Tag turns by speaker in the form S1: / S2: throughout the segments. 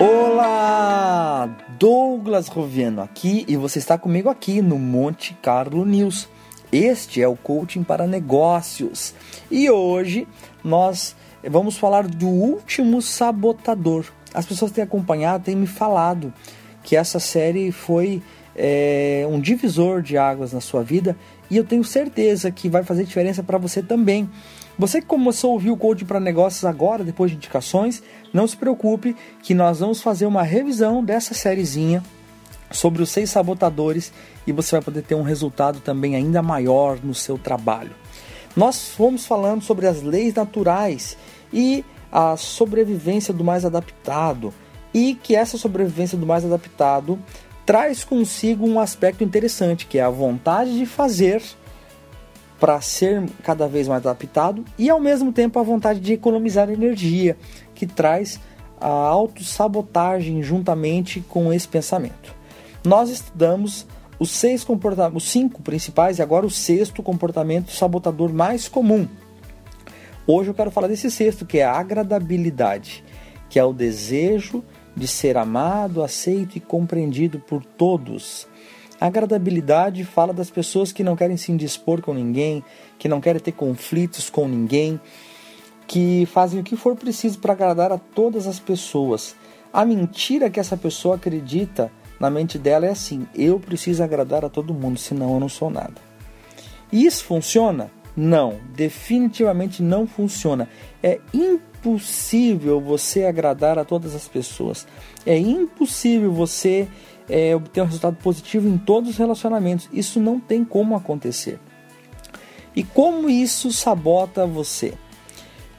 S1: Olá, Douglas Roviano aqui e você está comigo aqui no Monte Carlo News. Este é o coaching para negócios e hoje nós vamos falar do último sabotador. As pessoas têm acompanhado, têm me falado que essa série foi é, um divisor de águas na sua vida e eu tenho certeza que vai fazer diferença para você também. Você que começou a ouvir o Code para Negócios agora, depois de indicações, não se preocupe que nós vamos fazer uma revisão dessa sériezinha sobre os seis sabotadores e você vai poder ter um resultado também ainda maior no seu trabalho. Nós fomos falando sobre as leis naturais e a sobrevivência do mais adaptado e que essa sobrevivência do mais adaptado traz consigo um aspecto interessante, que é a vontade de fazer para ser cada vez mais adaptado e ao mesmo tempo a vontade de economizar energia, que traz a autossabotagem juntamente com esse pensamento. Nós estudamos os seis comportamentos, os cinco principais e agora o sexto comportamento sabotador mais comum. Hoje eu quero falar desse sexto, que é a agradabilidade, que é o desejo de ser amado, aceito e compreendido por todos. Agradabilidade fala das pessoas que não querem se indispor com ninguém, que não querem ter conflitos com ninguém, que fazem o que for preciso para agradar a todas as pessoas. A mentira que essa pessoa acredita na mente dela é assim: eu preciso agradar a todo mundo, senão eu não sou nada. Isso funciona? Não, definitivamente não funciona. É impossível você agradar a todas as pessoas. É impossível você é, obter um resultado positivo em todos os relacionamentos. Isso não tem como acontecer. E como isso sabota você?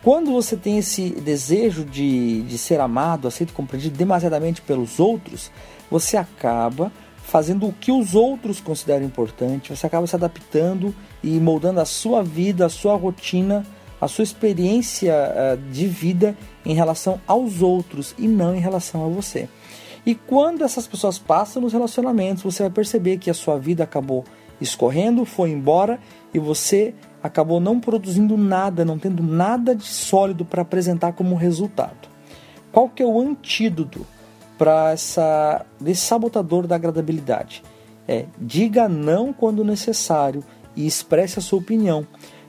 S1: Quando você tem esse desejo de, de ser amado, aceito compreendido demasiadamente pelos outros, você acaba fazendo o que os outros consideram importante, você acaba se adaptando e moldando a sua vida, a sua rotina, a sua experiência uh, de vida em relação aos outros e não em relação a você. E quando essas pessoas passam nos relacionamentos, você vai perceber que a sua vida acabou escorrendo, foi embora e você acabou não produzindo nada, não tendo nada de sólido para apresentar como resultado. Qual que é o antídoto para essa desse sabotador da agradabilidade? É diga não quando necessário e expresse a sua opinião,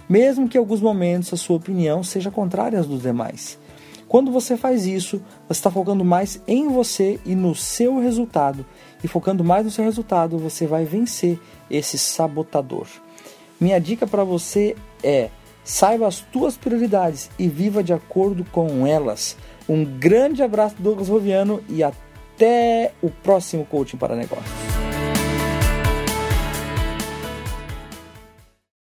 S1: mesmo que em alguns momentos a sua opinião seja contrária às dos demais. Quando você faz isso, você está focando mais em você e no seu resultado. E focando mais no seu resultado, você vai vencer esse sabotador. Minha dica para você é: saiba as tuas prioridades e viva de acordo com elas. Um grande abraço do Douglas Roviano e até o próximo Coaching para Negócios.